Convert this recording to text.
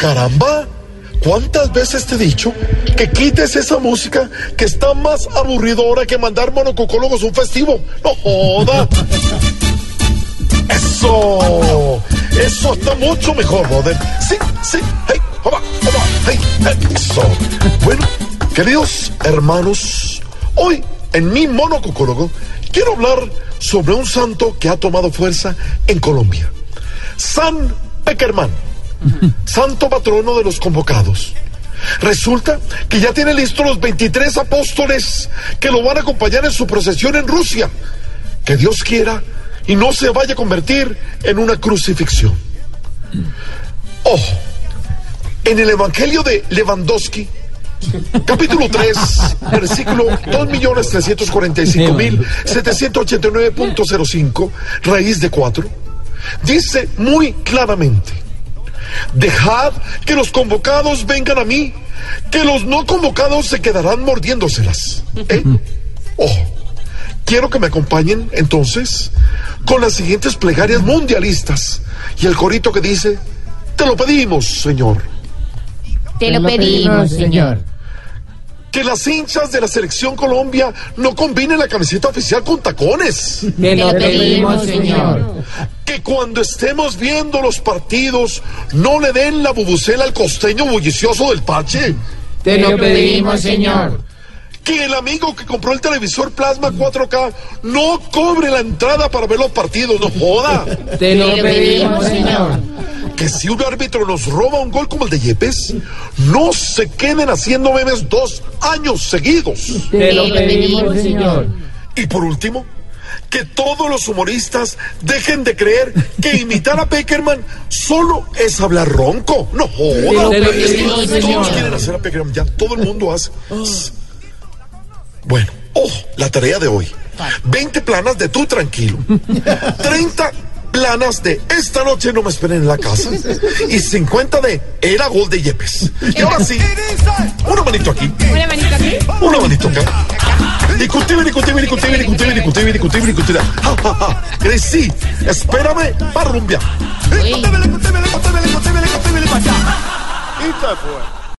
Caramba. ¿Cuántas veces te he dicho que quites esa música que está más aburridora que mandar monococólogos un festivo? No joda. Eso. Eso está mucho mejor, brother. Sí, sí. Hey, hey, eso. Bueno, queridos hermanos, hoy en mi monococólogo quiero hablar sobre un santo que ha tomado fuerza en Colombia. San Peckerman, santo patrono de los convocados. Resulta que ya tiene listos los 23 apóstoles que lo van a acompañar en su procesión en Rusia. Que Dios quiera y no se vaya a convertir en una crucifixión. Ojo, en el Evangelio de Lewandowski, capítulo 3, versículo 2.345.789.05, raíz de 4, dice muy claramente, dejad que los convocados vengan a mí, que los no convocados se quedarán mordiéndoselas. ¿Eh? Ojo, quiero que me acompañen entonces con las siguientes plegarias mundialistas y el corito que dice, te lo pedimos, Señor. Te lo pedimos, Señor. Que las hinchas de la selección Colombia no combinen la camiseta oficial con tacones. Te lo pedimos, Señor. Que cuando estemos viendo los partidos no le den la bubucela al costeño bullicioso del parche. Te lo pedimos, Señor. Que el amigo que compró el televisor plasma 4K no cobre la entrada para ver los partidos, no joda. Te lo pedimos, Señor. Que si un árbitro nos roba un gol como el de Yepes, no se queden haciendo memes dos años seguidos. Te lo pedimos, Señor. Y por último, que todos los humoristas dejen de creer que imitar a Peckerman solo es hablar ronco. No joda. Todos quieren hacer a Peckerman, ya todo el mundo hace. Bueno, ojo, la tarea de hoy. 20 planas de tú tranquilo. 30 planas de esta noche no me esperen en la casa. Y 50 de era gol de Yepes. Y ahora sí, una manito aquí. Una manito aquí. Una manito acá. Discutible, discutible, discutible, discutible, discutible, discutible, discutible. Ja, ja, ja. Gracie, espérame para rumbear. Uy. Y se fue.